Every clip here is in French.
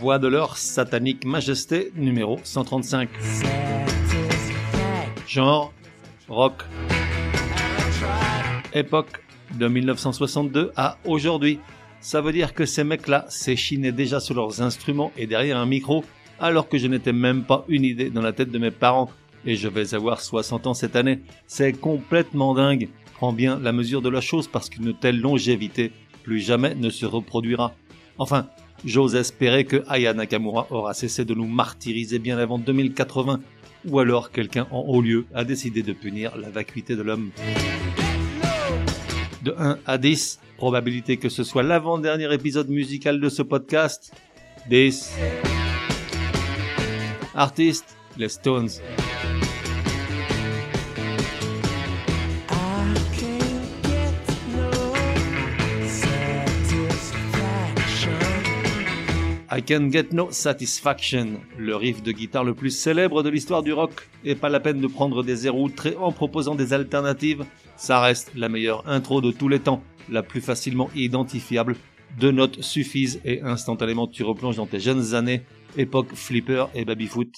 Voix de leur satanique majesté numéro 135. Genre rock. Époque de 1962 à aujourd'hui. Ça veut dire que ces mecs-là s'échinaient déjà sur leurs instruments et derrière un micro alors que je n'étais même pas une idée dans la tête de mes parents. Et je vais avoir 60 ans cette année. C'est complètement dingue. Prends bien la mesure de la chose parce qu'une telle longévité plus jamais ne se reproduira. Enfin, J'ose espérer que Aya Nakamura aura cessé de nous martyriser bien avant 2080, ou alors quelqu'un en haut lieu a décidé de punir la vacuité de l'homme. De 1 à 10, probabilité que ce soit l'avant-dernier épisode musical de ce podcast. 10. Artiste, les Stones. I Can Get No Satisfaction, le riff de guitare le plus célèbre de l'histoire du rock, et pas la peine de prendre des airs outrés en proposant des alternatives, ça reste la meilleure intro de tous les temps, la plus facilement identifiable. Deux notes suffisent et instantanément tu replonges dans tes jeunes années, époque flipper et babyfoot.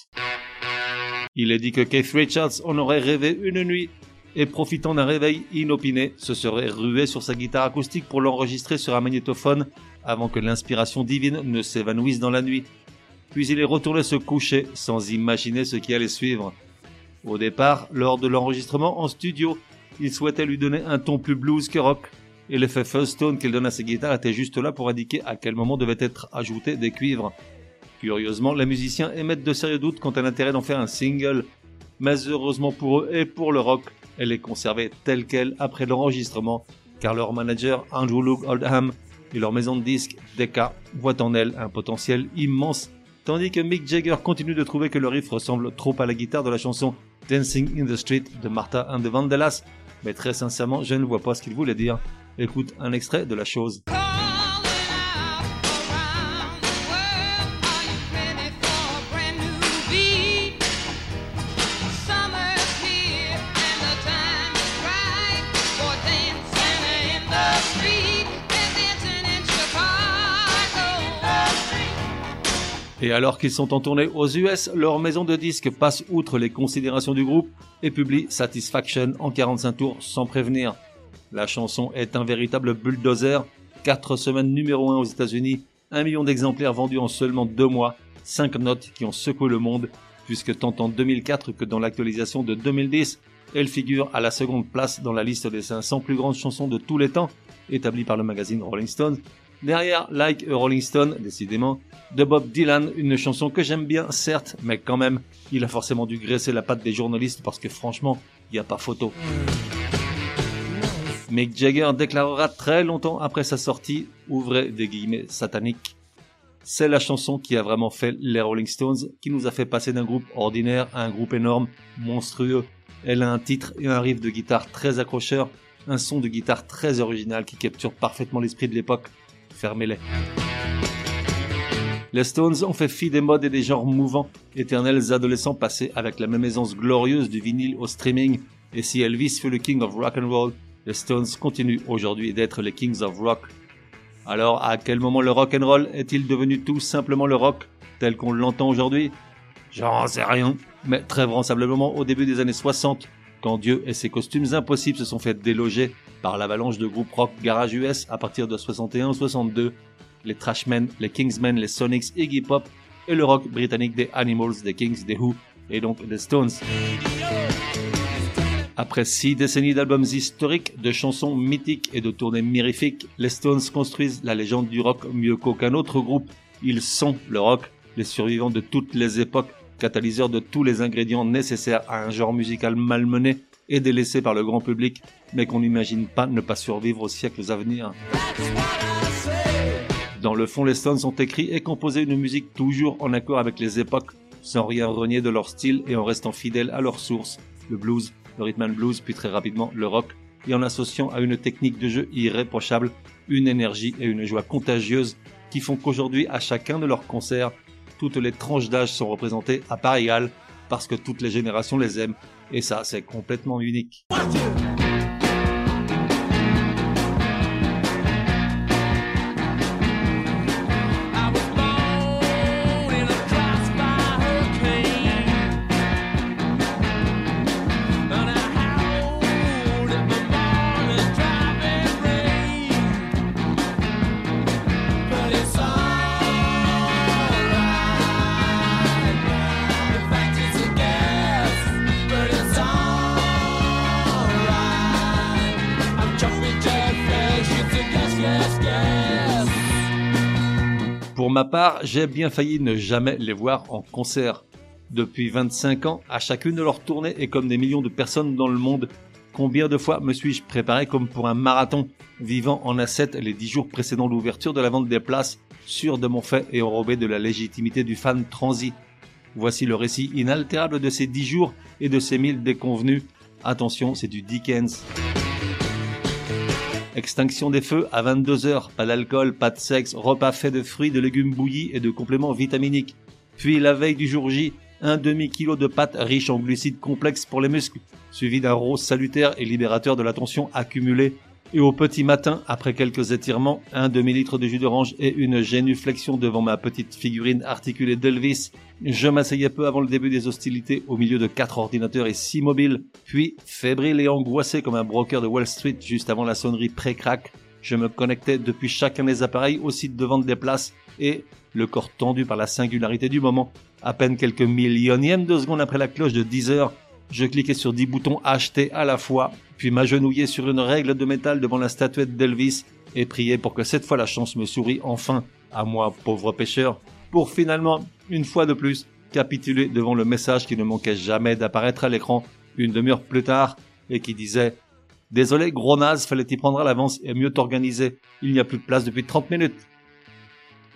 Il est dit que Keith Richards en aurait rêvé une nuit, et profitant d'un réveil inopiné, se serait rué sur sa guitare acoustique pour l'enregistrer sur un magnétophone avant que l'inspiration divine ne s'évanouisse dans la nuit. Puis il est retourné se coucher sans imaginer ce qui allait suivre. Au départ, lors de l'enregistrement en studio, il souhaitait lui donner un ton plus blues que rock, et l'effet first tone qu'il donne à ses guitares était juste là pour indiquer à quel moment devaient être ajoutés des cuivres. Curieusement, les musiciens émettent de sérieux doutes quant à l'intérêt d'en faire un single, mais heureusement pour eux et pour le rock, elle est conservée telle qu'elle après l'enregistrement, car leur manager Andrew Luke Oldham et leur maison de disques Decca voient en elle un potentiel immense, tandis que Mick Jagger continue de trouver que le riff ressemble trop à la guitare de la chanson Dancing in the Street de Martha and the Vandellas, mais très sincèrement, je ne vois pas ce qu'il voulait dire. Écoute un extrait de la chose. Et alors qu'ils sont en tournée aux US, leur maison de disques passe outre les considérations du groupe et publie Satisfaction en 45 tours sans prévenir. La chanson est un véritable bulldozer, 4 semaines numéro 1 aux États-Unis, 1 million d'exemplaires vendus en seulement 2 mois, 5 notes qui ont secoué le monde, puisque tant en 2004 que dans l'actualisation de 2010, elle figure à la seconde place dans la liste des 500 plus grandes chansons de tous les temps, établie par le magazine Rolling Stone, Derrière Like a Rolling Stone, décidément, de Bob Dylan, une chanson que j'aime bien, certes, mais quand même, il a forcément dû graisser la patte des journalistes parce que franchement, il n'y a pas photo. Mick Jagger déclarera très longtemps après sa sortie, ouvrez des guillemets sataniques. C'est la chanson qui a vraiment fait les Rolling Stones, qui nous a fait passer d'un groupe ordinaire à un groupe énorme, monstrueux. Elle a un titre et un riff de guitare très accrocheur, un son de guitare très original qui capture parfaitement l'esprit de l'époque Les Stones ont fait fi des modes et des genres mouvants, éternels adolescents passés avec la même aisance glorieuse du vinyle au streaming, et si Elvis fut le king of rock and roll, les Stones continuent aujourd'hui d'être les kings of rock. Alors, à quel moment le rock and roll est-il devenu tout simplement le rock tel qu'on l'entend aujourd'hui? J'en sais rien, mais très vraisemblablement au début des années 60, quand Dieu et ses costumes impossibles se sont fait déloger par l'avalanche de groupes rock garage US à partir de 61-62, les Trashmen, les Kingsmen, les Sonics, Iggy Pop et le rock britannique des Animals, des Kings, des Who et donc des Stones. Après six décennies d'albums historiques, de chansons mythiques et de tournées mirifiques, les Stones construisent la légende du rock mieux qu'aucun autre groupe. Ils sont le rock, les survivants de toutes les époques, catalyseurs de tous les ingrédients nécessaires à un genre musical malmené et délaissé par le grand public, mais qu'on n'imagine pas ne pas survivre aux siècles à venir. Dans le fond, les Stones ont écrit et composé une musique toujours en accord avec les époques, sans rien renier de leur style et en restant fidèles à leur source, le blues, le rhythm and blues, puis très rapidement le rock, et en associant à une technique de jeu irréprochable, une énergie et une joie contagieuse qui font qu'aujourd'hui, à chacun de leurs concerts, toutes les tranches d'âge sont représentées à part égale parce que toutes les générations les aiment. Et ça, c'est complètement unique. Ma part, j'ai bien failli ne jamais les voir en concert. Depuis 25 ans, à chacune de leurs tournées et comme des millions de personnes dans le monde, combien de fois me suis-je préparé comme pour un marathon, vivant en asset les dix jours précédant l'ouverture de la vente des places, sûr de mon fait et enrobé de la légitimité du fan transi. Voici le récit inaltérable de ces dix jours et de ces mille déconvenus. Attention, c'est du Dickens. Extinction des feux à 22h, pas d'alcool, pas de sexe, repas fait de fruits, de légumes bouillis et de compléments vitaminiques. Puis la veille du jour J, un demi-kilo de pâtes riches en glucides complexes pour les muscles, suivi d'un rose salutaire et libérateur de la tension accumulée et au petit matin, après quelques étirements, un demi-litre de jus d'orange et une génuflexion devant ma petite figurine articulée d'Elvis, je m'asseyais peu avant le début des hostilités au milieu de quatre ordinateurs et six mobiles, puis, fébrile et angoissé comme un broker de Wall Street juste avant la sonnerie pré-crack, je me connectais depuis chacun des appareils au site de vente des places et, le corps tendu par la singularité du moment, à peine quelques millionièmes de seconde après la cloche de 10 heures, je cliquais sur 10 boutons achetés à la fois, puis m'agenouillais sur une règle de métal devant la statuette d'Elvis et priais pour que cette fois la chance me sourit enfin, à moi, pauvre pêcheur, pour finalement, une fois de plus, capituler devant le message qui ne manquait jamais d'apparaître à l'écran une demi-heure plus tard et qui disait Désolé, gros naze, fallait y prendre à l'avance et mieux t'organiser. Il n'y a plus de place depuis 30 minutes.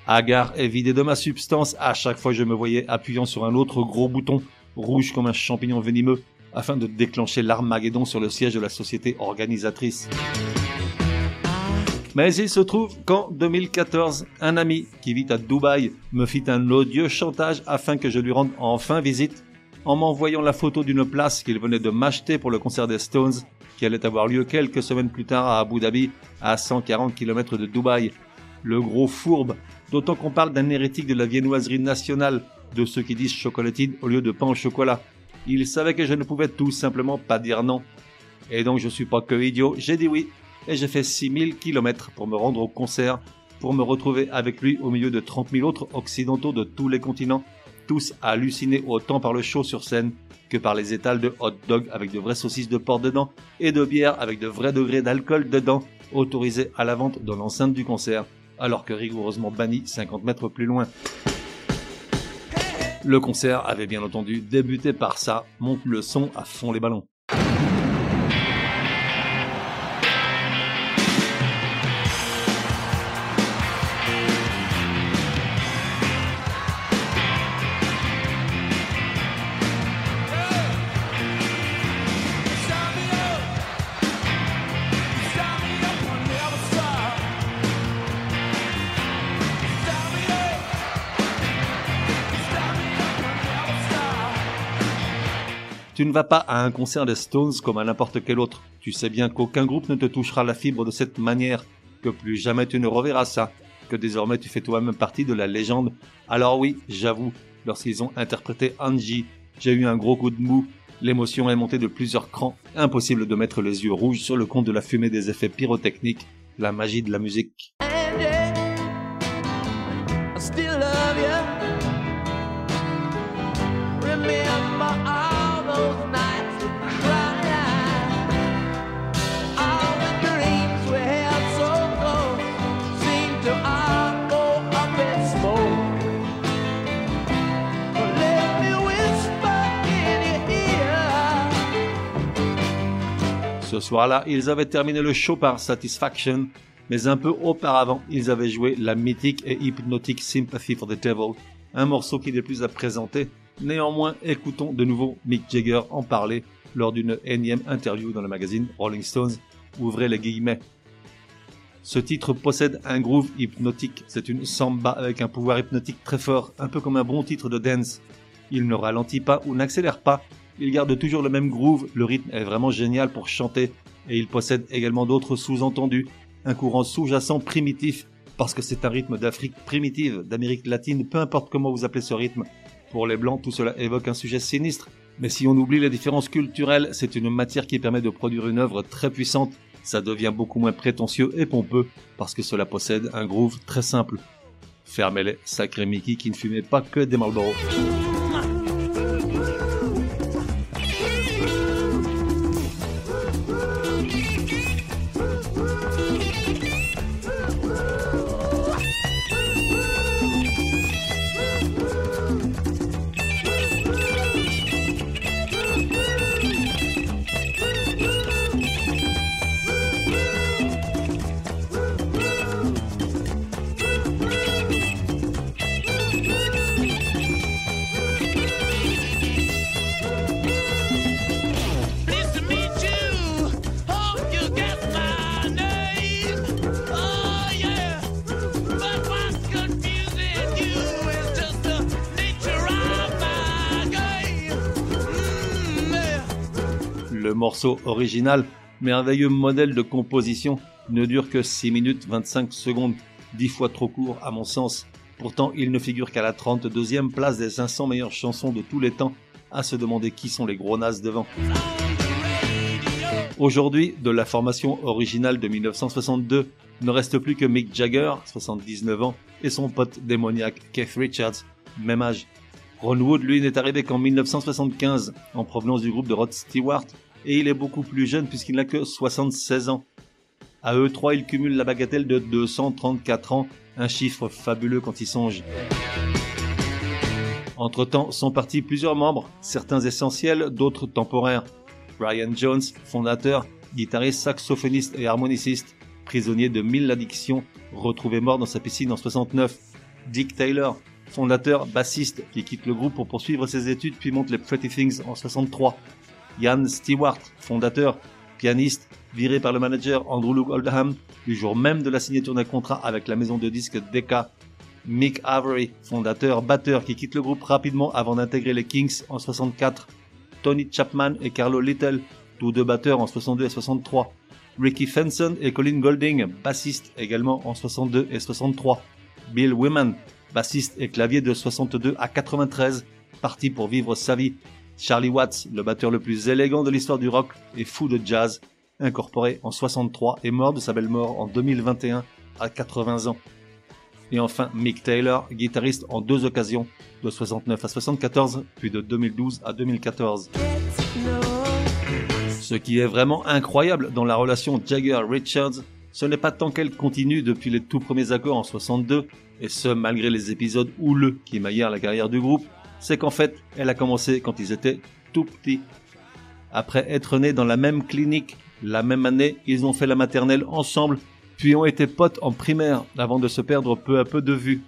Agar est vidé de ma substance à chaque fois je me voyais appuyant sur un autre gros bouton rouge comme un champignon venimeux, afin de déclencher l'Armageddon sur le siège de la société organisatrice. Mais il se trouve qu'en 2014, un ami qui vit à Dubaï me fit un odieux chantage afin que je lui rende enfin visite en m'envoyant la photo d'une place qu'il venait de m'acheter pour le concert des Stones qui allait avoir lieu quelques semaines plus tard à Abu Dhabi, à 140 km de Dubaï. Le gros fourbe, d'autant qu'on parle d'un hérétique de la viennoiserie nationale de ceux qui disent chocolatine au lieu de pain au chocolat. Il savait que je ne pouvais tout simplement pas dire non. Et donc je suis pas que idiot, j'ai dit oui. Et j'ai fait 6000 km pour me rendre au concert, pour me retrouver avec lui au milieu de 30 000 autres occidentaux de tous les continents, tous hallucinés autant par le show sur scène que par les étals de hot dog avec de vraies saucisses de porc dedans et de bière avec de vrais degrés d'alcool dedans, autorisés à la vente dans l'enceinte du concert, alors que rigoureusement banni 50 mètres plus loin. Le concert avait bien entendu débuté par ça, monte le son à fond les ballons. Tu ne vas pas à un concert des Stones comme à n'importe quel autre. Tu sais bien qu'aucun groupe ne te touchera la fibre de cette manière, que plus jamais tu ne reverras ça, que désormais tu fais toi-même partie de la légende. Alors oui, j'avoue, lorsqu'ils ont interprété Angie, j'ai eu un gros coup de mou. L'émotion est montée de plusieurs crans. Impossible de mettre les yeux rouges sur le compte de la fumée des effets pyrotechniques, la magie de la musique. Ce soir-là, ils avaient terminé le show par Satisfaction, mais un peu auparavant, ils avaient joué la mythique et hypnotique Sympathy for the Devil, un morceau qui n'est plus à présenter. Néanmoins, écoutons de nouveau Mick Jagger en parler lors d'une énième interview dans le magazine Rolling Stones. Ouvrez les guillemets. Ce titre possède un groove hypnotique. C'est une samba avec un pouvoir hypnotique très fort, un peu comme un bon titre de dance. Il ne ralentit pas ou n'accélère pas. Il garde toujours le même groove. Le rythme est vraiment génial pour chanter. Et il possède également d'autres sous-entendus. Un courant sous-jacent primitif. Parce que c'est un rythme d'Afrique primitive, d'Amérique latine, peu importe comment vous appelez ce rythme. Pour les blancs, tout cela évoque un sujet sinistre. Mais si on oublie les différences culturelles, c'est une matière qui permet de produire une œuvre très puissante. Ça devient beaucoup moins prétentieux et pompeux parce que cela possède un groove très simple. Fermez-les, sacré Mickey qui ne fumait pas que des Marlboro. Morceau original, merveilleux modèle de composition, ne dure que 6 minutes 25 secondes, 10 fois trop court à mon sens. Pourtant, il ne figure qu'à la 32e place des 500 meilleures chansons de tous les temps, à se demander qui sont les gros nazes devant. Aujourd'hui, de la formation originale de 1962, ne reste plus que Mick Jagger, 79 ans, et son pote démoniaque Keith Richards, même âge. Ron Wood, lui, n'est arrivé qu'en 1975, en provenance du groupe de Rod Stewart, et il est beaucoup plus jeune puisqu'il n'a que 76 ans. À eux trois, ils cumulent la bagatelle de 234 ans, un chiffre fabuleux quand ils songent. Entre-temps, sont partis plusieurs membres, certains essentiels, d'autres temporaires. Brian Jones, fondateur, guitariste, saxophoniste et harmoniciste, prisonnier de mille addictions, retrouvé mort dans sa piscine en 69. Dick Taylor, fondateur, bassiste, qui quitte le groupe pour poursuivre ses études puis monte les Pretty Things en 63. Ian Stewart, fondateur, pianiste, viré par le manager Andrew Luke Oldham du jour même de la signature d'un contrat avec la maison de disques Decca. Mick Avery, fondateur, batteur, qui quitte le groupe rapidement avant d'intégrer les Kings en 64. Tony Chapman et Carlo Little, tous deux batteurs en 62 et 63. Ricky Fenson et Colin Golding, bassistes également en 62 et 63. Bill Wyman, bassiste et clavier de 62 à 93, parti pour vivre sa vie Charlie Watts, le batteur le plus élégant de l'histoire du rock et fou de jazz, incorporé en 63 et mort de sa belle mort en 2021 à 80 ans. Et enfin Mick Taylor, guitariste en deux occasions, de 69 à 74, puis de 2012 à 2014. Ce qui est vraiment incroyable dans la relation Jagger-Richards, ce n'est pas tant qu'elle continue depuis les tout premiers accords en 62, et ce malgré les épisodes houleux qui maillèrent la carrière du groupe, c'est qu'en fait, elle a commencé quand ils étaient tout petits. Après être nés dans la même clinique, la même année, ils ont fait la maternelle ensemble, puis ont été potes en primaire avant de se perdre peu à peu de vue.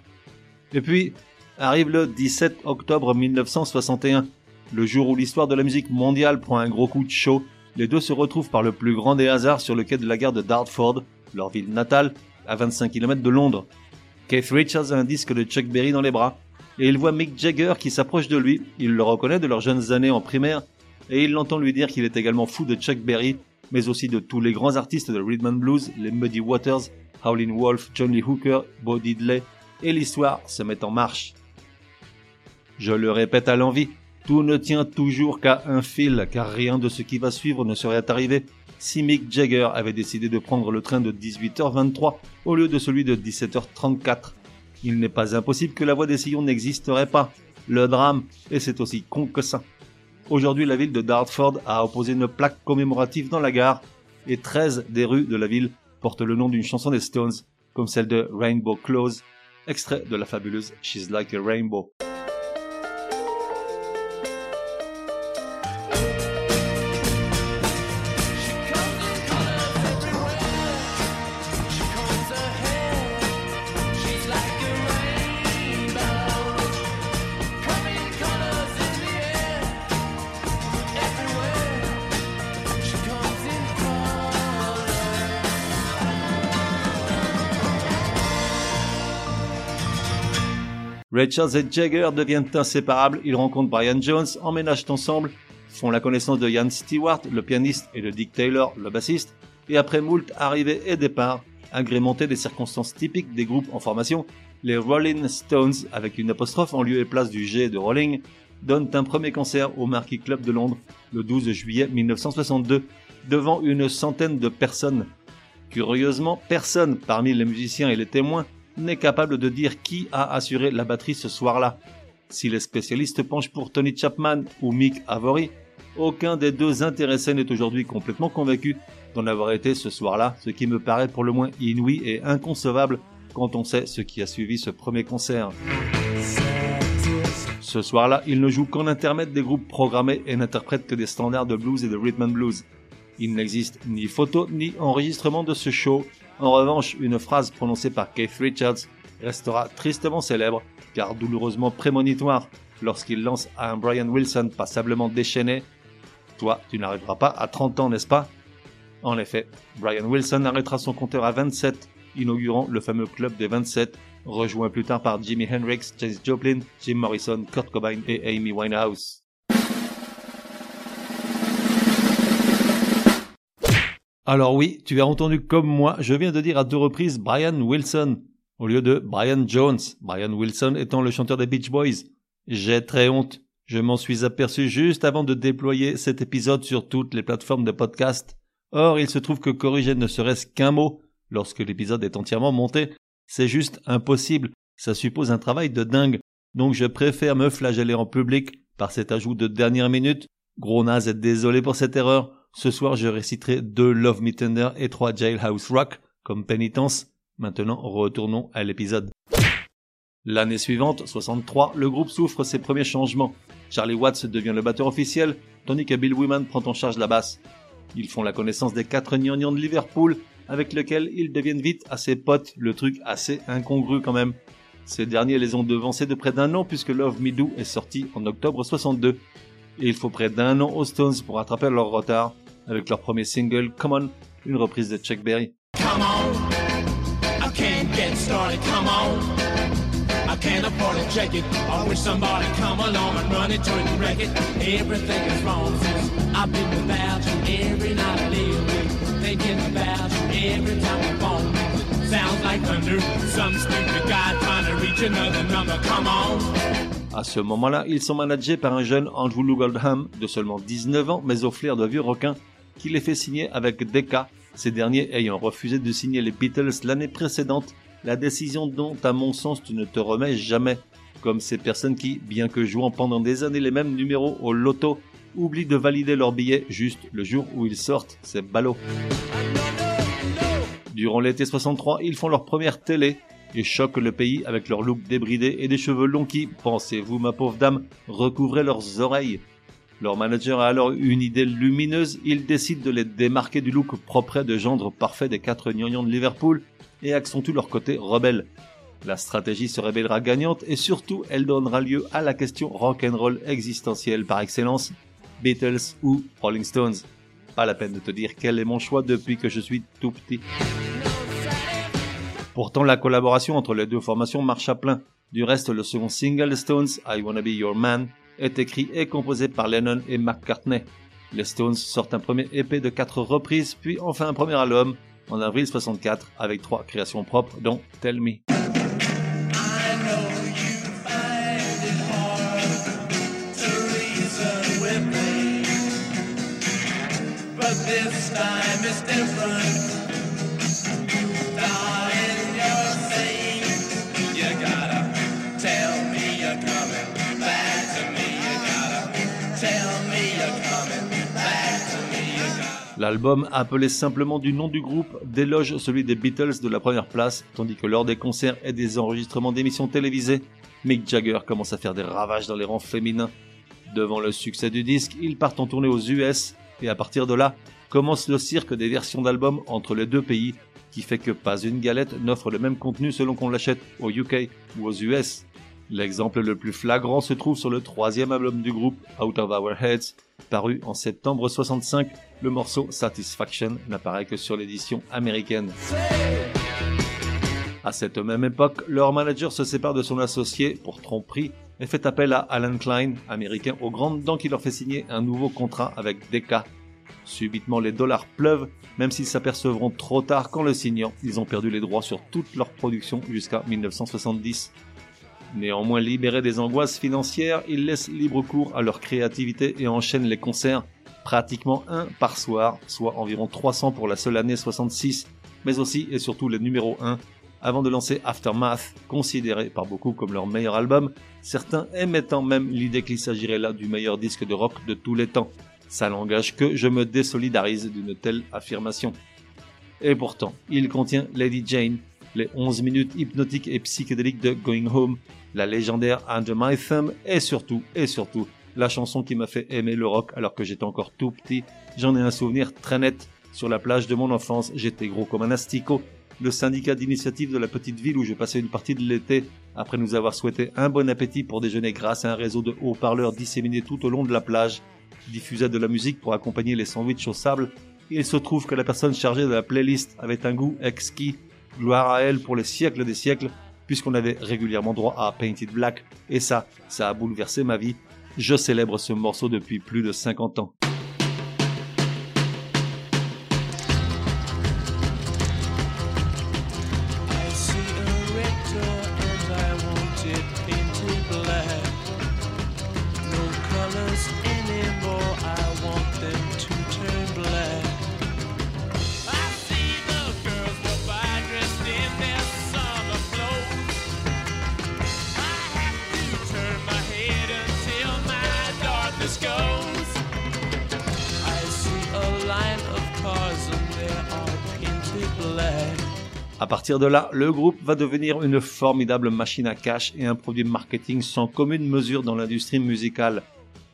Et puis, arrive le 17 octobre 1961, le jour où l'histoire de la musique mondiale prend un gros coup de chaud, les deux se retrouvent par le plus grand des hasards sur le quai de la gare de Dartford, leur ville natale, à 25 km de Londres. Keith Richards a un disque de Chuck Berry dans les bras, et il voit Mick Jagger qui s'approche de lui. Il le reconnaît de leurs jeunes années en primaire et il l'entend lui dire qu'il est également fou de Chuck Berry, mais aussi de tous les grands artistes de rhythm and blues, les Muddy Waters, Howlin' Wolf, John Lee Hooker, Bo Diddley, et l'histoire se met en marche. Je le répète à l'envie, tout ne tient toujours qu'à un fil, car rien de ce qui va suivre ne serait arrivé si Mick Jagger avait décidé de prendre le train de 18h23 au lieu de celui de 17h34. Il n'est pas impossible que la voie des sillons n'existerait pas. Le drame, et c'est aussi con que ça. Aujourd'hui, la ville de Dartford a opposé une plaque commémorative dans la gare, et 13 des rues de la ville portent le nom d'une chanson des Stones, comme celle de Rainbow Close, extrait de la fabuleuse She's Like a Rainbow. Richards et Jagger deviennent inséparables, ils rencontrent Brian Jones, emménagent ensemble, font la connaissance de Ian Stewart, le pianiste, et de Dick Taylor, le bassiste, et après moult arrivées et départs, agrémentés des circonstances typiques des groupes en formation, les Rolling Stones, avec une apostrophe en lieu et place du G de Rolling, donnent un premier concert au Marquis Club de Londres le 12 juillet 1962 devant une centaine de personnes. Curieusement, personne parmi les musiciens et les témoins n'est capable de dire qui a assuré la batterie ce soir-là. Si les spécialistes penchent pour Tony Chapman ou Mick Avory, aucun des deux intéressés n'est aujourd'hui complètement convaincu d'en avoir été ce soir-là, ce qui me paraît pour le moins inouï et inconcevable quand on sait ce qui a suivi ce premier concert. Ce soir-là, il ne joue qu'en intermède des groupes programmés et n'interprète que des standards de blues et de rhythm and blues. Il n'existe ni photo ni enregistrement de ce show. En revanche, une phrase prononcée par Keith Richards restera tristement célèbre, car douloureusement prémonitoire, lorsqu'il lance à un Brian Wilson passablement déchaîné Toi, tu n'arriveras pas à 30 ans, n'est-ce pas? En effet, Brian Wilson arrêtera son compteur à 27 inaugurant le fameux club des 27, rejoint plus tard par Jimi Hendrix, James Joplin, Jim Morrison, Kurt Cobain et Amy Winehouse. Alors oui, tu as entendu comme moi, je viens de dire à deux reprises Brian Wilson, au lieu de Brian Jones, Brian Wilson étant le chanteur des Beach Boys. J'ai très honte. Je m'en suis aperçu juste avant de déployer cet épisode sur toutes les plateformes de podcast. Or, il se trouve que corriger ne serait-ce qu'un mot lorsque l'épisode est entièrement monté. C'est juste impossible. Ça suppose un travail de dingue. Donc je préfère me flageller en public par cet ajout de dernière minute. Gros naze et désolé pour cette erreur. Ce soir, je réciterai deux Love Me Tender et trois Jailhouse Rock comme pénitence. Maintenant, retournons à l'épisode. L'année suivante, 63, le groupe souffre ses premiers changements. Charlie Watts devient le batteur officiel, tandis que Bill Wyman prend en charge la basse. Ils font la connaissance des quatre gnangnans de Liverpool avec lequel ils deviennent vite assez potes, le truc assez incongru quand même. Ces derniers les ont devancés de près d'un an puisque Love Me Do est sorti en octobre 62. Et il faut près d'un an aux Stones pour rattraper leur retard avec leur premier single Come On, une reprise de Chuck Berry. Come on, I can't get started, come on. I can't afford to check it. I wish somebody come along and run it to wreck it. Everything is wrong since I've been without you every night I live thinking about you every time the phone Sounds like thunder, some stupid guy trying to reach another number, come on. À ce moment-là, ils sont managés par un jeune Andrew Lou Goldham de seulement 19 ans, mais au flair de vieux requin, qui les fait signer avec Decca, ces derniers ayant refusé de signer les Beatles l'année précédente, la décision dont, à mon sens, tu ne te remets jamais. Comme ces personnes qui, bien que jouant pendant des années les mêmes numéros au loto, oublient de valider leur billet juste le jour où ils sortent, c'est ballot. Durant l'été 63, ils font leur première télé et choquent le pays avec leur look débridé et des cheveux longs qui, pensez-vous ma pauvre dame, recouvraient leurs oreilles. Leur manager a alors une idée lumineuse, il décide de les démarquer du look propre de gendre parfait des quatre gnagnons de Liverpool et accentue leur côté rebelle. La stratégie se révélera gagnante et surtout elle donnera lieu à la question rock'n'roll existentielle par excellence, Beatles ou Rolling Stones. Pas la peine de te dire quel est mon choix depuis que je suis tout petit. Pourtant, la collaboration entre les deux formations marche à plein. Du reste, le second single Stones, I Wanna Be Your Man, est écrit et composé par Lennon et McCartney. Les Stones sortent un premier EP de quatre reprises, puis enfin un premier album en avril 64 avec trois créations propres, dont Tell Me. L'album, appelé simplement du nom du groupe, déloge celui des Beatles de la première place, tandis que lors des concerts et des enregistrements d'émissions télévisées, Mick Jagger commence à faire des ravages dans les rangs féminins. Devant le succès du disque, ils partent en tournée aux US, et à partir de là, commence le cirque des versions d'albums entre les deux pays, qui fait que pas une galette n'offre le même contenu selon qu'on l'achète au UK ou aux US. L'exemple le plus flagrant se trouve sur le troisième album du groupe, Out of Our Heads, paru en septembre 65 le morceau Satisfaction n'apparaît que sur l'édition américaine. À cette même époque, leur manager se sépare de son associé pour tromperie et fait appel à Alan Klein, américain aux grandes dents qui leur fait signer un nouveau contrat avec Decca. Subitement les dollars pleuvent, même s'ils s'apercevront trop tard qu'en le signant, ils ont perdu les droits sur toute leur production jusqu'à 1970. Néanmoins libérés des angoisses financières, ils laissent libre cours à leur créativité et enchaînent les concerts, pratiquement un par soir, soit environ 300 pour la seule année 66, mais aussi et surtout les numéros 1, avant de lancer Aftermath, considéré par beaucoup comme leur meilleur album, certains émettant même l'idée qu'il s'agirait là du meilleur disque de rock de tous les temps. Ça n'engage que je me désolidarise d'une telle affirmation. Et pourtant, il contient Lady Jane, les 11 minutes hypnotiques et psychédéliques de Going Home, la légendaire Under My Thumb et surtout, et surtout, la chanson qui m'a fait aimer le rock alors que j'étais encore tout petit. J'en ai un souvenir très net. Sur la plage de mon enfance, j'étais gros comme un asticot. Le syndicat d'initiative de la petite ville où je passais une partie de l'été, après nous avoir souhaité un bon appétit pour déjeuner grâce à un réseau de haut-parleurs disséminés tout au long de la plage, diffusait de la musique pour accompagner les sandwichs au sable. Il se trouve que la personne chargée de la playlist avait un goût exquis. Gloire à elle pour les siècles des siècles, puisqu'on avait régulièrement droit à Painted Black, et ça, ça a bouleversé ma vie. Je célèbre ce morceau depuis plus de 50 ans. Partir de là, le groupe va devenir une formidable machine à cash et un produit marketing sans commune mesure dans l'industrie musicale.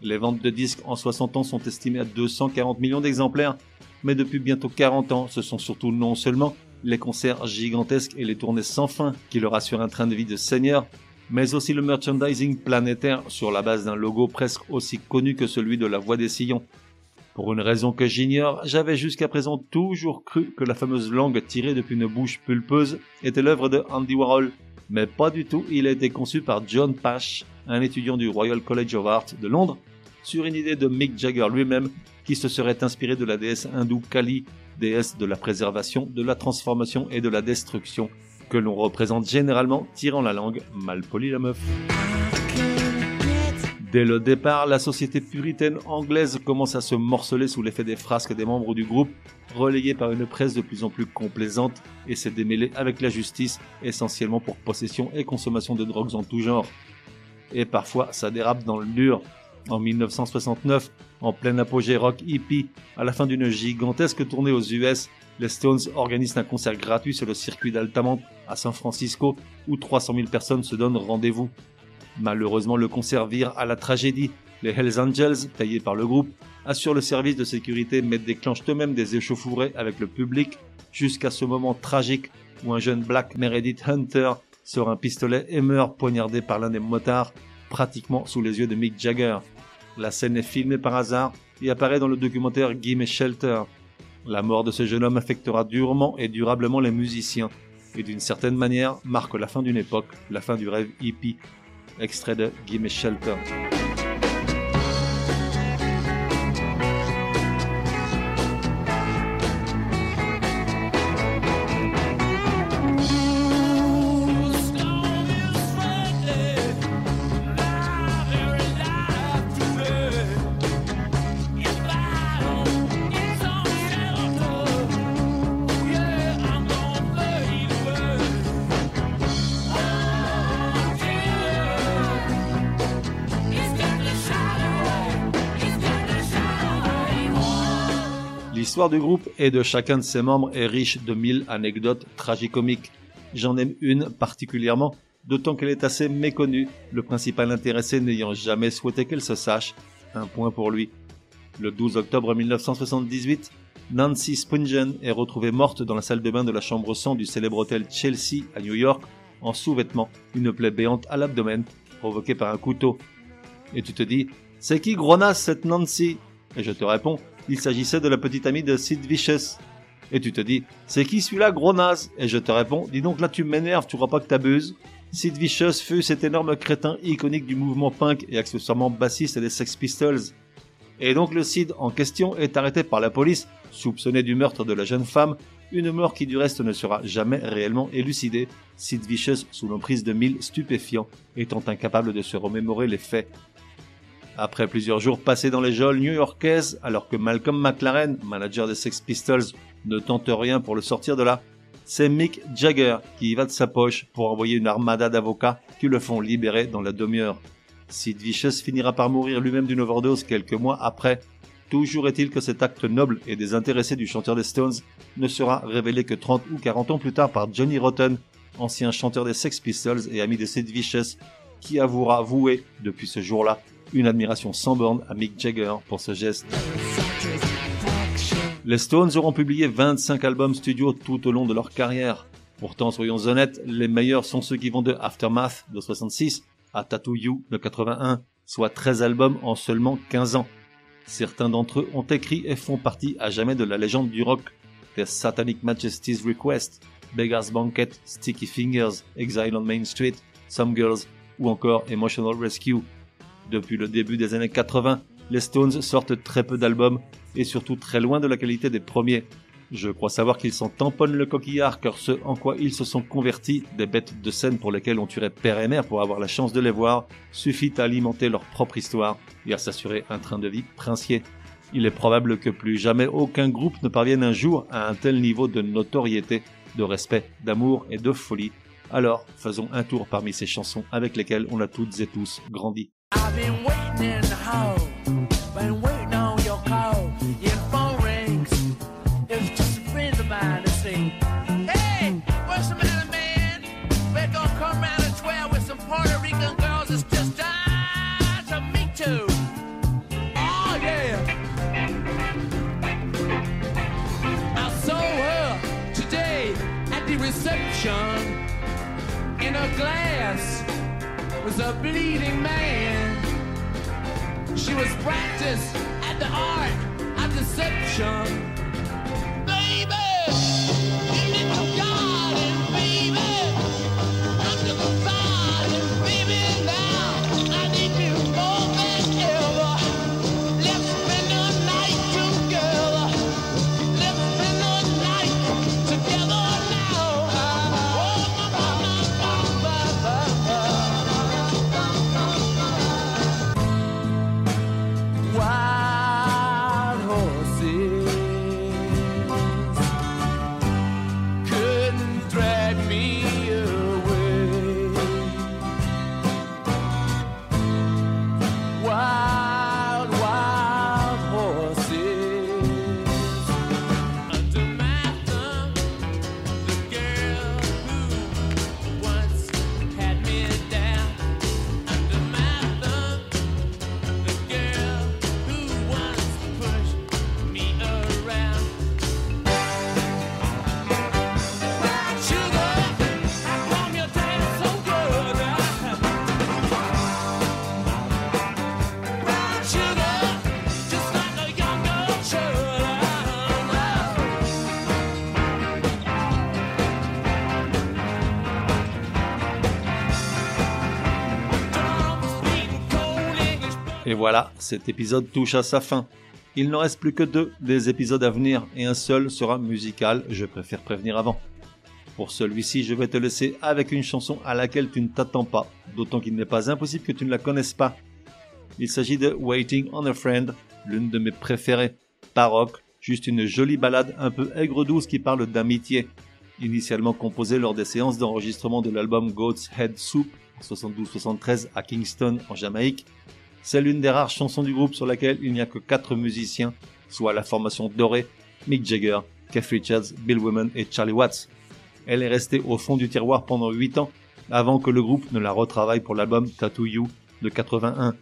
Les ventes de disques en 60 ans sont estimées à 240 millions d'exemplaires, mais depuis bientôt 40 ans, ce sont surtout non seulement les concerts gigantesques et les tournées sans fin qui leur assurent un train de vie de seigneur, mais aussi le merchandising planétaire sur la base d'un logo presque aussi connu que celui de la Voix des Sillons. Pour une raison que j'ignore, j'avais jusqu'à présent toujours cru que la fameuse langue tirée depuis une bouche pulpeuse était l'œuvre de Andy Warhol, mais pas du tout, il a été conçu par John Pash, un étudiant du Royal College of Art de Londres, sur une idée de Mick Jagger lui-même, qui se serait inspiré de la déesse hindoue Kali, déesse de la préservation, de la transformation et de la destruction, que l'on représente généralement tirant la langue, mal poli la meuf. Dès le départ, la société puritaine anglaise commence à se morceler sous l'effet des frasques des membres du groupe, relayés par une presse de plus en plus complaisante et s'est démêlée avec la justice, essentiellement pour possession et consommation de drogues en tout genre. Et parfois, ça dérape dans le dur. En 1969, en plein apogée rock hippie, à la fin d'une gigantesque tournée aux US, les Stones organisent un concert gratuit sur le circuit d'Altamont à San Francisco où 300 000 personnes se donnent rendez-vous. Malheureusement, le concert vire à la tragédie. Les Hells Angels, payés par le groupe, assurent le service de sécurité mais déclenchent eux-mêmes des échauffourées avec le public jusqu'à ce moment tragique où un jeune Black Meredith Hunter sort un pistolet et meurt poignardé par l'un des motards, pratiquement sous les yeux de Mick Jagger. La scène est filmée par hasard et apparaît dans le documentaire Gimme Shelter. La mort de ce jeune homme affectera durement et durablement les musiciens, et d'une certaine manière marque la fin d'une époque, la fin du rêve hippie extrait de Gimme Shelter. L'histoire du groupe et de chacun de ses membres est riche de mille anecdotes tragicomiques. J'en aime une particulièrement, d'autant qu'elle est assez méconnue, le principal intéressé n'ayant jamais souhaité qu'elle se sache. Un point pour lui. Le 12 octobre 1978, Nancy Spungen est retrouvée morte dans la salle de bain de la chambre 100 du célèbre hôtel Chelsea à New York, en sous-vêtements, une plaie béante à l'abdomen, provoquée par un couteau. Et tu te dis, c'est qui Gronas cette Nancy? Et je te réponds, il s'agissait de la petite amie de Sid Vicious. Et tu te dis, c'est qui celui-là, gros naze? Et je te réponds, dis donc là tu m'énerves, tu crois pas que t'abuses Sid Vicious fut cet énorme crétin iconique du mouvement punk et accessoirement bassiste des Sex Pistols. Et donc le Sid en question est arrêté par la police, soupçonné du meurtre de la jeune femme, une mort qui du reste ne sera jamais réellement élucidée, Sid Vicious sous l'emprise de mille stupéfiants, étant incapable de se remémorer les faits. Après plusieurs jours passés dans les geôles new-yorkaises, alors que Malcolm McLaren, manager des Sex Pistols, ne tente rien pour le sortir de là, c'est Mick Jagger qui y va de sa poche pour envoyer une armada d'avocats qui le font libérer dans la demi-heure. Sid Vicious finira par mourir lui-même d'une overdose quelques mois après. Toujours est-il que cet acte noble et désintéressé du chanteur des Stones ne sera révélé que 30 ou 40 ans plus tard par Johnny Rotten, ancien chanteur des Sex Pistols et ami de Sid Vicious, qui avouera vouer, depuis ce jour-là, une admiration sans borne à Mick Jagger pour ce geste. Les Stones auront publié 25 albums studio tout au long de leur carrière. Pourtant, soyons honnêtes, les meilleurs sont ceux qui vont de Aftermath de 66 à Tattoo You de 81, soit 13 albums en seulement 15 ans. Certains d'entre eux ont écrit et font partie à jamais de la légende du rock. The Satanic Majesty's Request, Beggar's Banquet, Sticky Fingers, Exile on Main Street, Some Girls ou encore Emotional Rescue. Depuis le début des années 80, les Stones sortent très peu d'albums et surtout très loin de la qualité des premiers. Je crois savoir qu'ils s'en tamponnent le coquillard car ce en quoi ils se sont convertis, des bêtes de scène pour lesquelles on tuerait père et mère pour avoir la chance de les voir, suffit à alimenter leur propre histoire et à s'assurer un train de vie princier. Il est probable que plus jamais aucun groupe ne parvienne un jour à un tel niveau de notoriété, de respect, d'amour et de folie. Alors, faisons un tour parmi ces chansons avec lesquelles on a toutes et tous grandi. I've been waiting in the been waiting on your call. Your phone rings, it's just a friend of mine to see. Hey, the matter, man? We're gonna come round at 12 with some Puerto Rican girls, it's just to meet you. Oh, yeah. I saw her today at the reception in a glass was a bleeding man. Was practiced at the art of deception. Voilà, cet épisode touche à sa fin. Il n'en reste plus que deux des épisodes à venir et un seul sera musical, je préfère prévenir avant. Pour celui-ci, je vais te laisser avec une chanson à laquelle tu ne t'attends pas, d'autant qu'il n'est pas impossible que tu ne la connaisses pas. Il s'agit de Waiting on a Friend, l'une de mes préférées. Baroque, juste une jolie balade un peu aigre-douce qui parle d'amitié. Initialement composée lors des séances d'enregistrement de l'album Goat's Head Soup en 72-73 à Kingston en Jamaïque, c'est l'une des rares chansons du groupe sur laquelle il n'y a que quatre musiciens, soit la formation dorée, Mick Jagger, Keith Richards, Bill Wyman et Charlie Watts. Elle est restée au fond du tiroir pendant 8 ans, avant que le groupe ne la retravaille pour l'album Tattoo You de 81.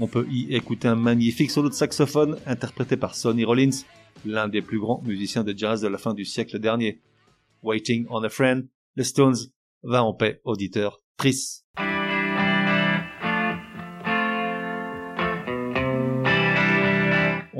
On peut y écouter un magnifique solo de saxophone interprété par Sonny Rollins, l'un des plus grands musiciens de jazz de la fin du siècle dernier. Waiting on a Friend, les Stones, va en paix, auditeur, triste.